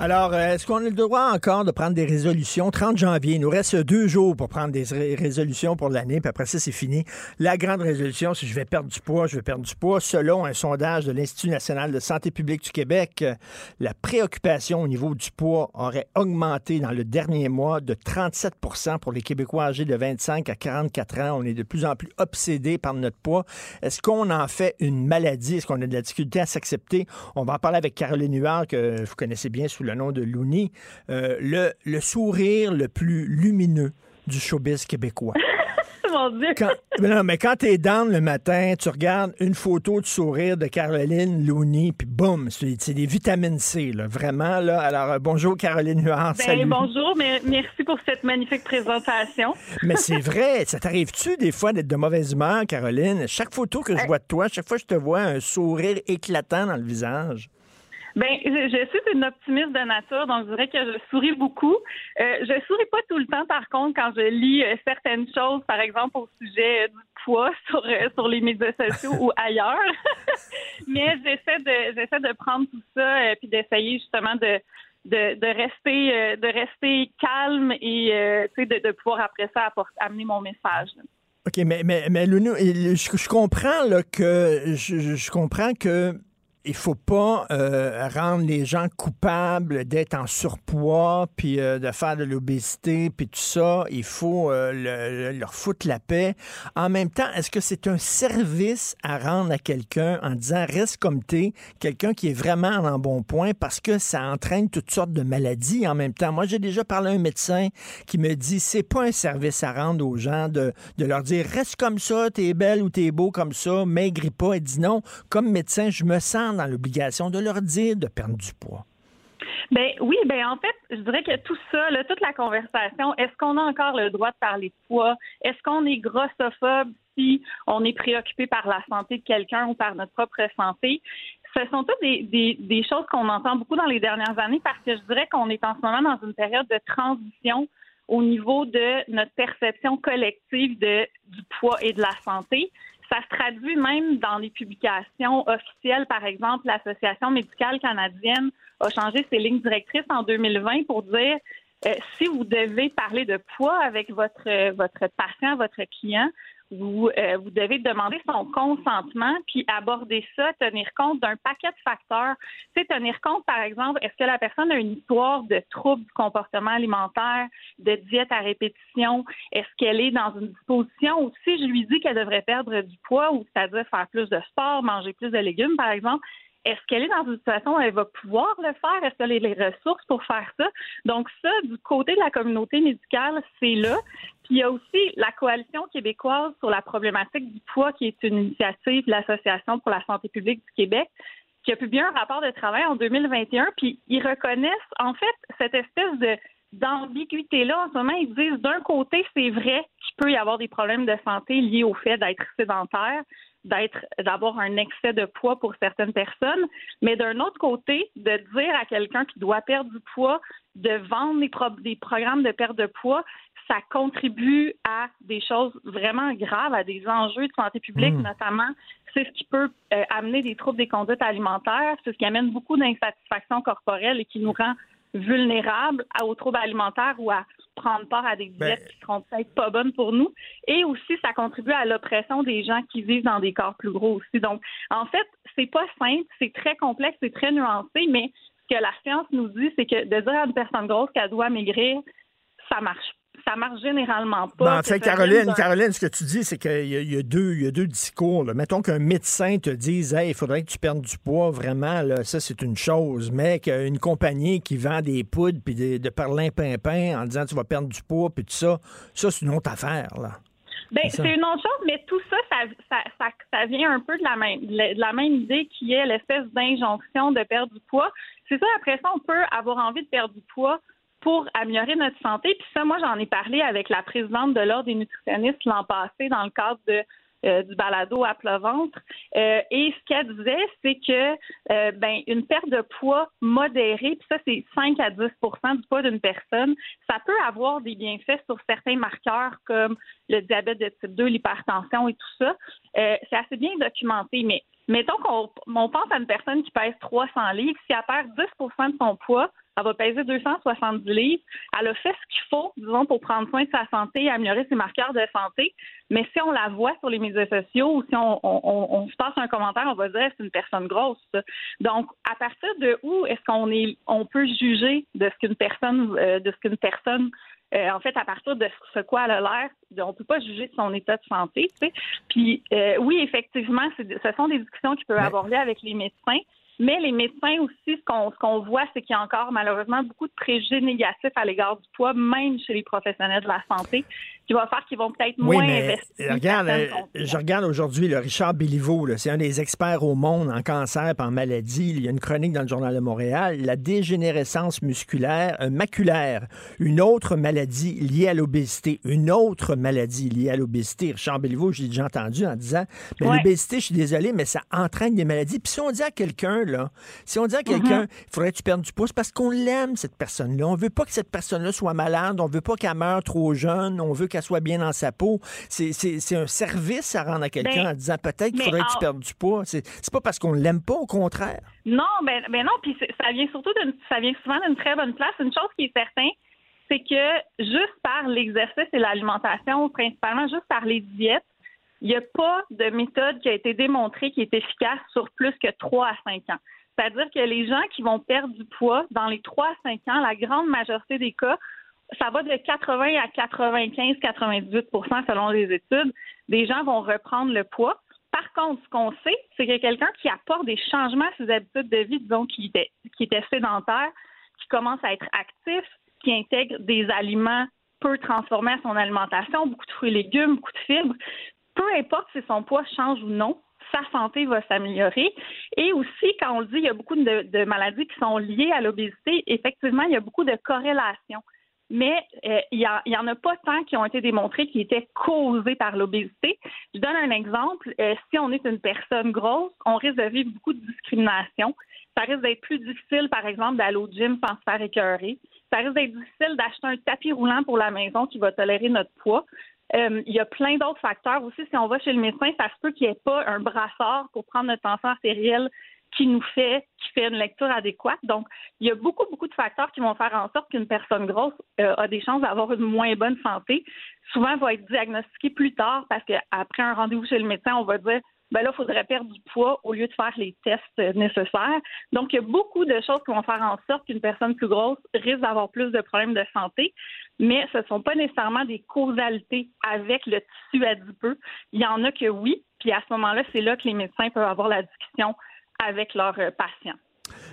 Alors, euh, est-ce qu'on a le droit encore de prendre des résolutions? 30 janvier, il nous reste deux jours pour prendre des résolutions pour l'année, puis après ça, c'est fini. La grande résolution, c'est je vais perdre du poids, je vais perdre du poids. Selon un sondage de l'Institut national de santé publique du Québec, euh, la préoccupation au niveau du poids aurait augmenté dans le dernier mois de 37% pour les Québécois âgés de 25 à 44 ans. On est de plus en plus obsédés par notre poids. Est-ce qu'on en fait une maladie? Est-ce qu'on a de la difficulté à s'accepter? On va en parler avec Caroline Huard, que vous connaissez bien sous le nom de Louni, euh, le, le sourire le plus lumineux du showbiz québécois. Mon Dieu. Quand, mais non, mais quand t'es down le matin, tu regardes une photo de sourire de Caroline Looney, puis boum, c'est des vitamines C, là, vraiment. Là. Alors, euh, bonjour Caroline Huard, ben, salut. Bonjour, mais merci pour cette magnifique présentation. mais c'est vrai, ça t'arrive-tu des fois d'être de mauvaise humeur, Caroline? Chaque photo que je vois de toi, chaque fois que je te vois, un sourire éclatant dans le visage. Ben, je, suis une optimiste de nature, donc je dirais que je souris beaucoup. Euh, je souris pas tout le temps, par contre, quand je lis euh, certaines choses, par exemple au sujet du poids sur euh, sur les médias sociaux ou ailleurs. Mais j'essaie de j'essaie de prendre tout ça et puis d'essayer justement de de, rester de rester calme et de, de pouvoir après ça amener mon message. OK, mais, mais, mais je, comprends que je comprends que il faut pas euh, rendre les gens coupables d'être en surpoids, puis euh, de faire de l'obésité, puis tout ça. Il faut euh, leur foutre la paix. En même temps, est-ce que c'est un service à rendre à quelqu'un en disant reste comme t'es, quelqu'un qui est vraiment en bon point, parce que ça entraîne toutes sortes de maladies en même temps? Moi, j'ai déjà parlé à un médecin qui me dit c'est pas un service à rendre aux gens de, leur dire reste comme ça, t'es belle ou t'es beau comme ça, maigris pas. Et dit non, comme médecin, je me sens dans l'obligation de leur dire de perdre du poids? Ben oui, ben en fait, je dirais que tout ça, toute la conversation, est-ce qu'on a encore le droit de parler de poids? Est-ce qu'on est grossophobe si on est préoccupé par la santé de quelqu'un ou par notre propre santé? Ce sont toutes des, choses qu'on entend beaucoup dans les dernières années parce que je dirais qu'on est en ce moment dans une période de transition au niveau de notre perception collective du poids et de la santé. Ça se traduit même dans les publications officielles. Par exemple, l'Association médicale canadienne a changé ses lignes directrices en 2020 pour dire euh, si vous devez parler de poids avec votre votre patient, votre client, vous, euh, vous devez demander son consentement, puis aborder ça, tenir compte d'un paquet de facteurs. C'est tenir compte, par exemple, est-ce que la personne a une histoire de troubles du comportement alimentaire, de diète à répétition? Est-ce qu'elle est dans une disposition où si je lui dis qu'elle devrait perdre du poids, ou c'est-à-dire faire plus de sport, manger plus de légumes, par exemple, est-ce qu'elle est dans une situation où elle va pouvoir le faire? Est-ce qu'elle a les ressources pour faire ça? Donc ça, du côté de la communauté médicale, c'est là. Puis il y a aussi la coalition québécoise sur la problématique du poids, qui est une initiative de l'Association pour la santé publique du Québec, qui a publié un rapport de travail en 2021. Puis ils reconnaissent en fait cette espèce d'ambiguïté-là en ce moment. Ils disent d'un côté, c'est vrai qu'il peut y avoir des problèmes de santé liés au fait d'être sédentaire, d'être d'avoir un excès de poids pour certaines personnes, mais d'un autre côté, de dire à quelqu'un qui doit perdre du poids de vendre des, programmes de perte de poids, ça contribue à des choses vraiment graves, à des enjeux de santé publique, hmm. notamment. C'est ce qui peut euh, amener des troubles des conduites alimentaires, c'est ce qui amène beaucoup d'insatisfaction corporelle et qui nous rend vulnérables aux troubles alimentaires ou à prendre part à des ben, diètes qui seront peut-être pas bonnes pour nous. Et aussi, ça contribue à l'oppression des gens qui vivent dans des corps plus gros aussi. Donc, en fait, c'est pas simple, c'est très complexe, c'est très nuancé, mais ce que la science nous dit, c'est que de dire à une personne grosse qu'elle doit maigrir, ça marche ça marche généralement pas. Ben, en fait, Caroline, Caroline, ce que tu dis, c'est qu'il y, a deux, il y a deux discours. Mettons qu'un médecin te dise Hey, il faudrait que tu perdes du poids, vraiment, là, ça, c'est une chose. Mais qu'une compagnie qui vend des poudres puis de, de perlimpinpin en disant tu vas perdre du poids puis tout ça, ça, c'est une autre affaire, là. Ben, c'est une autre chose, mais tout ça ça, ça, ça, vient un peu de la même, de la même idée qui est l'espèce d'injonction de perdre du poids. C'est ça, après ça, on peut avoir envie de perdre du poids pour améliorer notre santé. Puis ça, moi, j'en ai parlé avec la présidente de l'Ordre des nutritionnistes l'an passé dans le cadre euh, du balado à plat ventre. Euh, et ce qu'elle disait, c'est que euh, ben une perte de poids modérée, puis ça c'est 5 à 10% du poids d'une personne, ça peut avoir des bienfaits sur certains marqueurs comme le diabète de type 2, l'hypertension et tout ça. c'est assez bien documenté, mais mettons qu'on on pense à une personne qui pèse 300 livres, si elle perd 10% de son poids, elle va peser 270 livres. Elle a fait ce qu'il faut, disons, pour prendre soin de sa santé et améliorer ses marqueurs de santé. Mais si on la voit sur les médias sociaux ou si on, on, se passe un commentaire, on va dire c'est une personne grosse. Donc, à partir de où est-ce qu'on est, on peut juger de ce qu'une personne, euh, de ce qu'une personne euh, en fait, à partir de ce quoi elle a l'air, on ne peut pas juger de son état de santé. Tu sais. Puis euh, oui, effectivement, ce sont des discussions qui peuvent avoir lieu avec les médecins, mais les médecins aussi, ce qu'on voit, c'est qu'il y a encore malheureusement beaucoup de préjugés négatifs à l'égard du poids, même chez les professionnels de la santé qui va faire qu'ils vont peut-être moins investir. Regarde, euh, je regarde aujourd'hui le Richard Béliveau, c'est un des experts au monde en cancer et en maladie. Il y a une chronique dans le Journal de Montréal. La dégénérescence musculaire, euh, maculaire, une autre maladie liée à l'obésité, une autre maladie liée à l'obésité. Richard Béliveau, j'ai déjà entendu en disant, mais l'obésité, je suis désolé, mais ça entraîne des maladies. Puis si on dit à quelqu'un, là, si on dit à quelqu'un, mm-hmm. il faudrait que tu perdes du poids, parce qu'on l'aime, cette personne-là. On veut pas que cette personne-là soit malade, on veut pas qu'elle meure trop jeune, on veut qu'elle soit bien dans sa peau. C'est un service à rendre à quelqu'un ben, en disant peut-être qu'il faudrait que tu perdes du poids. C'est pas parce qu'on l'aime pas, au contraire. Non, ben, ben non, puis ça vient surtout ça vient souvent d'une très bonne place. Une chose qui est certaine, c'est que juste par l'exercice et l'alimentation, principalement juste par les diètes, il n'y a pas de méthode qui a été démontrée qui est efficace sur plus que 3 à 5 ans. C'est-à-dire que les gens qui vont perdre du poids dans les 3 à 5 ans, la grande majorité des cas, ça va de 80 à 95-98% selon les études. Des gens vont reprendre le poids. Par contre, ce qu'on sait, c'est que quelqu'un qui apporte des changements à ses habitudes de vie, disons qui était, qui était sédentaire, qui commence à être actif, qui intègre des aliments peu transformés à son alimentation, beaucoup de fruits et légumes, beaucoup de fibres, peu importe si son poids change ou non, sa santé va s'améliorer. Et aussi, quand on le dit, il y a beaucoup de, de maladies qui sont liées à l'obésité. Effectivement, il y a beaucoup de corrélations mais euh, il n'y en a pas tant qui ont été démontrés qui étaient causés par l'obésité. Je donne un exemple. Euh, si on est une personne grosse, on risque de vivre beaucoup de discrimination. Ça risque d'être plus difficile, par exemple, d'aller au gym sans se faire écœurer. Ça risque d'être difficile d'acheter un tapis roulant pour la maison qui va tolérer notre poids. Euh, il y a plein d'autres facteurs aussi. Si on va chez le médecin, ça se peut qu'il n'y ait pas un brassard pour prendre notre tension artérielle qui nous fait, qui fait une lecture adéquate. Donc, il y a beaucoup, beaucoup de facteurs qui vont faire en sorte qu'une personne grosse euh, a des chances d'avoir une moins bonne santé. Souvent, elle va être diagnostiquée plus tard parce qu'après un rendez-vous chez le médecin, on va dire ben là, il faudrait perdre du poids au lieu de faire les tests nécessaires. Donc, il y a beaucoup de choses qui vont faire en sorte qu'une personne plus grosse risque d'avoir plus de problèmes de santé, mais ce ne sont pas nécessairement des causalités avec le tissu adipeux. Il y en a que oui, puis à ce moment-là, c'est là que les médecins peuvent avoir la discussion avec leurs euh, patients.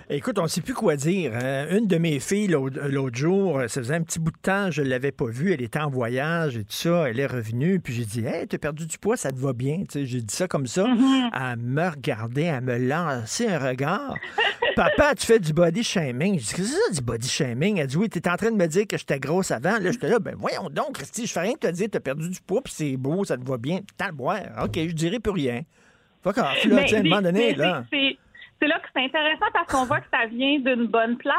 Écoute, on ne sait plus quoi dire. Hein. Une de mes filles, l'autre jour, ça faisait un petit bout de temps, je ne l'avais pas vue. Elle était en voyage et tout ça. Elle est revenue. Puis j'ai dit, hey, as perdu du poids, ça te va bien. J'ai dit ça comme ça. Mm-hmm. Elle me regardait, elle me lançait un regard. Papa, tu fais du body shaming. Je dis, qu'est-ce que c'est ça, du body shaming? Elle dit, oui, tu étais en train de me dire que j'étais grosse avant. Là, j'étais là, ben voyons donc, Christy, je fais rien que te dire, tu as perdu du poids, puis c'est beau, ça te va bien. T'as le boire. OK, je dirais plus rien. Fuck off, là, à un moment donné, là c'est intéressant parce qu'on voit que ça vient d'une bonne place.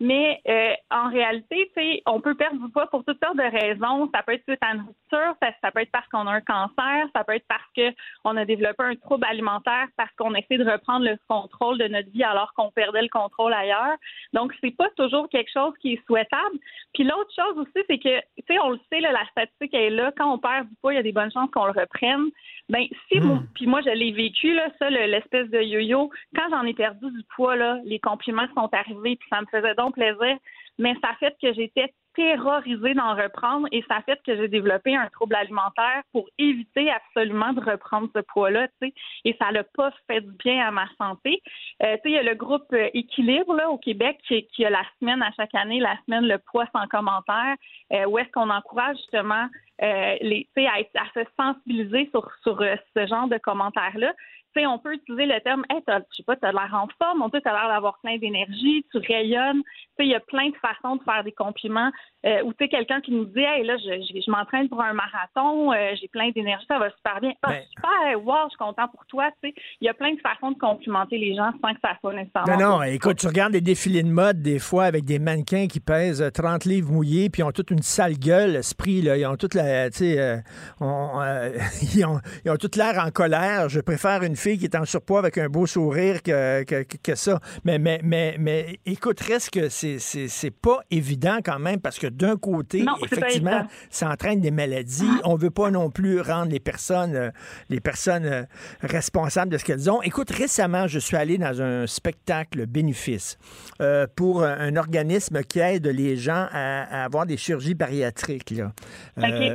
Mais euh, en réalité, on peut perdre du poids pour toutes sortes de raisons. Ça peut être suite à une rupture, ça, peut être parce qu'on a un cancer, ça peut être parce qu'on a développé un trouble alimentaire, parce qu'on essaie de reprendre le contrôle de notre vie alors qu'on perdait le contrôle ailleurs. Donc, c'est pas toujours quelque chose qui est souhaitable. Puis l'autre chose aussi, c'est que, tu sais, on le sait, la statistique est là. Quand on perd du poids, il y a des bonnes chances qu'on le reprenne. Ben, si hmm. puis moi, je l'ai vécu, là, ça, l'espèce de yo-yo. Quand j'en ai perdu du poids, là, les compliments sont arrivés, puis ça me faisait donc plaisir. Mais ça fait que j'étais terrorisée d'en reprendre et ça fait que j'ai développé un trouble alimentaire pour éviter absolument de reprendre ce poids-là, tu sais. Et ça n'a pas fait du bien à ma santé. Euh, tu sais, il y a le groupe euh, Équilibre au Québec qui, a la semaine à chaque année, la semaine le poids sans commentaire, euh, où est-ce qu'on encourage justement les, à, à se sensibiliser sur, ce genre de commentaires-là. On peut utiliser le terme hey, je sais pas, tu as l'air en forme, on peut tu as l'air d'avoir plein d'énergie, tu rayonnes. Il y a plein de façons de faire des compliments euh, ou tu sais, quelqu'un qui nous dit, hey, là, je, je, m'entraîne pour un marathon, euh, j'ai plein d'énergie, ça va super bien. Ah, ben super, wow, je suis content pour toi, tu sais. Il y a plein de façons de complimenter les gens sans que ça soit nécessairement. Non, non, écoute, tu regardes des défilés de mode, des fois, avec des mannequins qui pèsent 30 livres mouillés, puis ils ont toute une sale gueule, esprit, là. Ils ont toute la, tu sais, euh, ils, ont, ils ont toute l'air en colère. Je préfère une fille qui est en surpoids avec un beau sourire que, que, que ça. Mais, mais, mais, mais écoute, reste que c'est pas évident quand même parce que d'un côté, effectivement, ça entraîne des maladies. On veut pas non plus rendre les personnes, euh, les personnes euh, responsables de ce qu'elles ont. Écoute, récemment, je suis allé dans un spectacle bénéfice euh, pour un, organisme qui aide les gens à, avoir des chirurgies bariatriques. Là.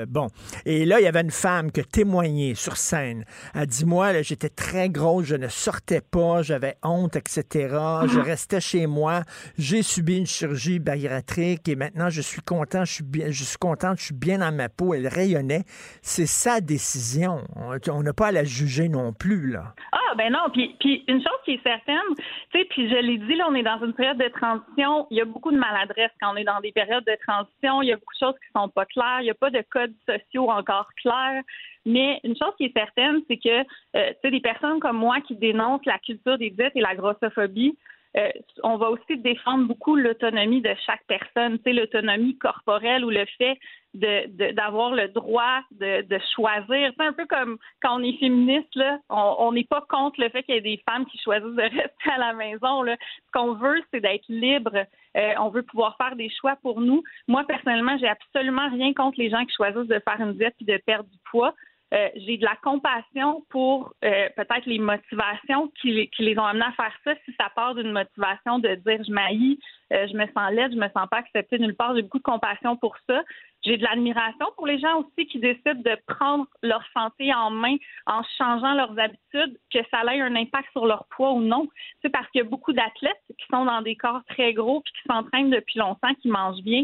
Bon. Et là, il y avait une femme qui a témoigné sur scène. Elle dit, moi, j'étais très grosse, je ne sortais pas, j'avais honte, etc. Je restais chez moi. J'ai subi une chirurgie bariatrique et maintenant, je suis content, je suis bien, je suis contente, je suis bien dans ma peau. Elle rayonnait. C'est sa décision. On n'a pas à la juger non plus, là. Ah, ben non. Puis, puis une chose qui est certaine, tu sais, puis je l'ai dit, là, on est dans une période de transition. Il y a beaucoup de maladresse quand on est dans des périodes de transition. Il y a beaucoup de choses qui sont pas claires. Il n'y a pas de codes sociaux encore clairs. Mais une chose qui est certaine, c'est que, euh, tu sais, des personnes comme moi qui dénoncent la culture des diètes et la grossophobie, euh, on va aussi défendre beaucoup l'autonomie de chaque personne, l'autonomie corporelle ou le fait d'avoir le droit de, choisir. C'est un peu comme quand on est féministe, on n'est pas contre le fait qu'il y ait des femmes qui choisissent de rester à la maison. Ce qu'on veut, c'est d'être libre. Euh, on veut pouvoir faire des choix pour nous. Moi, personnellement, j'ai absolument rien contre les gens qui choisissent de faire une diète et de perdre du poids. Euh, j'ai de la compassion pour euh, peut-être les motivations qui, les ont amenés à faire ça. Si ça part d'une motivation de dire je m'haïs, euh, je me sens laide, je me sens pas acceptée nulle part, j'ai beaucoup de compassion pour ça. J'ai de l'admiration pour les gens aussi qui décident de prendre leur santé en main en changeant leurs habitudes, que ça ait un impact sur leur poids ou non. C'est parce qu'il y a beaucoup d'athlètes qui sont dans des corps très gros puis qui s'entraînent depuis longtemps, qui mangent bien.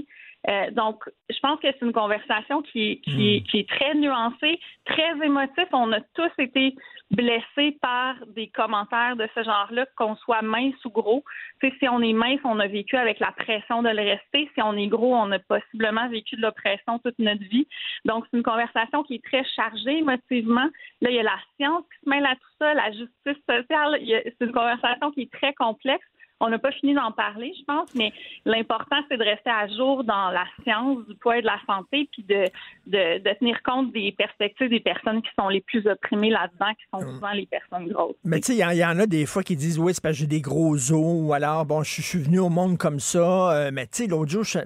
Euh, donc, je pense que c'est une conversation qui, qui, hmm. qui, est très nuancée, très émotive. On a tous été blessés par des commentaires de ce genre-là, qu'on soit mince ou gros. si on est mince, on a vécu avec la pression de le rester. Si on est gros, on a possiblement vécu de l'oppression toute notre vie. Donc, c'est une conversation qui est très chargée émotivement. Là, il y a la science qui se mêle à tout ça, la justice sociale. C'est une conversation qui est très complexe. On n'a pas fini d'en parler, je pense, mais l'important, c'est de rester à jour dans la science du poids et de la santé, puis de, de, tenir compte des perspectives des personnes qui sont les plus opprimées là-dedans, qui sont hum. souvent les personnes grosses. Mais tu sais, il y, en a des fois qui disent, oui, c'est parce que j'ai des gros os, ou alors, bon, je suis venu au monde comme ça. Euh, mais tu sais, l'autre jour, je,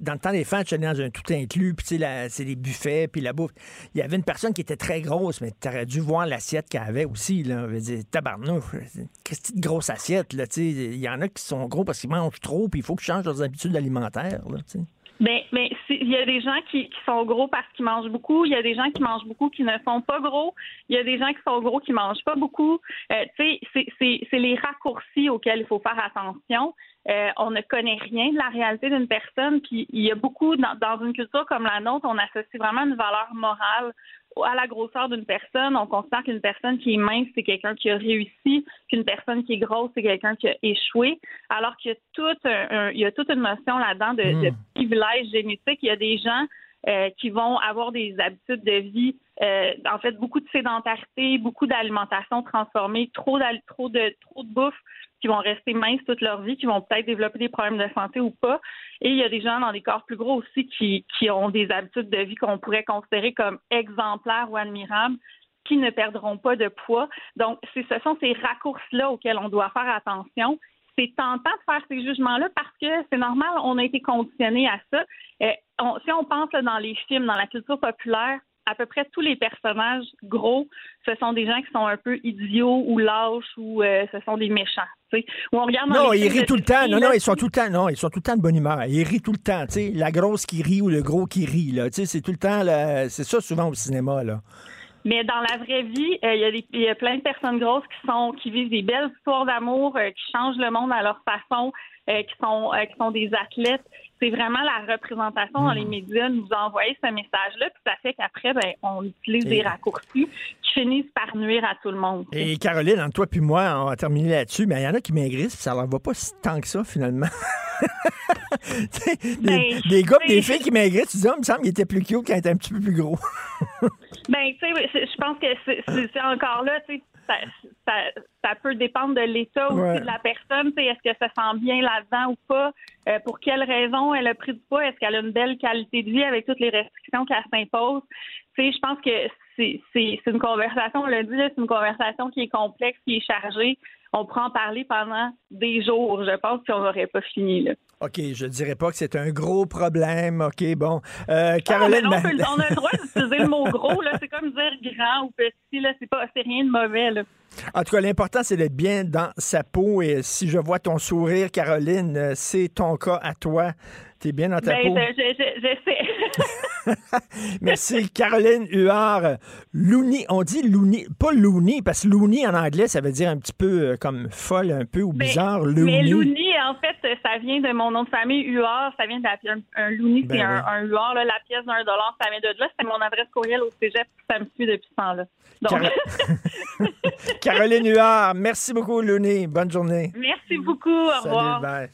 dans le temps des fêtes, j'allais dans un tout inclus, puis c'est les buffets, puis la bouffe. Il y avait une personne qui était très grosse, mais tu aurais dû voir l'assiette qu'elle avait aussi. Là. Je dire, tabarnouche, que grosse assiette, Il y en a qui sont gros parce qu'ils mangent trop, puis il faut qu'ils changent leurs habitudes alimentaires, mais, mais il y a des gens qui, qui sont gros parce qu'ils mangent beaucoup. Il y a des gens qui mangent beaucoup qui ne sont pas gros. Il y a des gens qui sont gros qui mangent pas beaucoup. Euh, tu sais, c'est les raccourcis auxquels il faut faire attention. Euh, on ne connaît rien de la réalité d'une personne. Puis il y a beaucoup, dans, dans, une culture comme la nôtre, on associe vraiment une valeur morale à la grosseur d'une personne. On considère qu'une personne qui est mince, c'est quelqu'un qui a réussi, qu'une personne qui est grosse, c'est quelqu'un qui a échoué. Alors qu'il y a, tout un, il y a toute une notion là-dedans de, de, hmm. privilège génétique. Il y a des gens euh, qui vont avoir des habitudes de vie, euh, en fait, beaucoup de sédentarité, beaucoup d'alimentation transformée, trop, de, trop bouffe qui vont rester minces toute leur vie, qui vont peut-être développer des problèmes de santé ou pas. Et il y a des gens dans des corps plus gros aussi qui, qui ont des habitudes de vie qu'on pourrait considérer comme exemplaires ou admirables qui ne perdront pas de poids. Donc, ce sont ces raccourcis-là auxquels on doit faire attention. C'est tentant de faire ces jugements-là parce que c'est normal, on a été conditionné à ça. Euh, si on pense dans les films, dans la culture populaire, à peu près tous les personnages gros, ce sont des gens qui sont un peu idiots ou lâches ou euh, ce sont des méchants. on regarde non, ils rient tout le temps. Non, non, ils sont tout le temps. Non, ils sont tout le temps de bonne humeur. Ils rient tout le temps. La grosse qui rit ou le gros qui rit. Là, c'est tout le temps. C'est ça souvent au cinéma. Là. Mais dans la vraie vie, euh, il y, a plein de personnes grosses qui sont qui vivent des belles histoires d'amour, euh, qui changent le monde à leur façon, qui sont qui sont des athlètes c'est vraiment la représentation dans les Hmm. médias nous envoyer ce message-là, puis ça fait qu'après, ben, on utilise Et- des raccourcis qui finissent par nuire à tout le monde. Et Caroline, entre toi puis moi, on va terminer là-dessus, mais il y en a qui maigrissent, puis ça leur va pas si tant que ça, finalement. Des, Ben, des gars des filles qui maigrissent, tu dis, oh, il me semble qu'il était plus cute quand il était un petit peu plus gros. Ben, tu sais, je pense que c'est encore là, tu sais, ça, ça, ça peut dépendre de l'état aussi Ouais. de la personne. Est-ce que ça sent bien là-dedans ou pas? Euh, pour quelle raison elle a pris du poids? Est-ce qu'elle a une belle qualité de vie avec toutes les restrictions qu'elle s'impose? Je pense que c'est une conversation, on l'a dit, c'est une conversation qui est complexe, qui est chargée. On pourrait en parler pendant des jours, je pense, puis on n'aurait pas fini. Là. OK, je dirais pas que c'est un gros problème. OK, bon. Euh, Ah, Caroline, non, on, ma- peut- on a le droit d'utiliser le mot gros, là. C'est comme dire grand ou petit, là. C'est pas, c'est rien de mauvais, là. en tout cas, l'important, c'est d'être bien dans sa peau. Et si je vois ton sourire, Caroline, euh, c'est ton cas à toi. Tu es bien dans ta Ben, peau. je- je- je- j'essaie. Merci, Caroline Huard. Looney, on dit Looney, pas Looney, parce que Looney en anglais, ça veut dire un petit peu euh, comme folle, un peu, ou Mais- bizarre. Mais Looney. Looney, en fait, ça vient de mon nom de famille, Huard. Ça vient de la pièce. Un Looney, Ben c'est un, oui. un Huard, là. La pièce d'un dollar, ça vient de là. C'est mon adresse courriel au cégep. Ça me suit depuis ce temps-là. Donc, Car- Caroline Huard, merci beaucoup, Looney. Bonne journée. merci beaucoup. Au Salut, revoir. bye.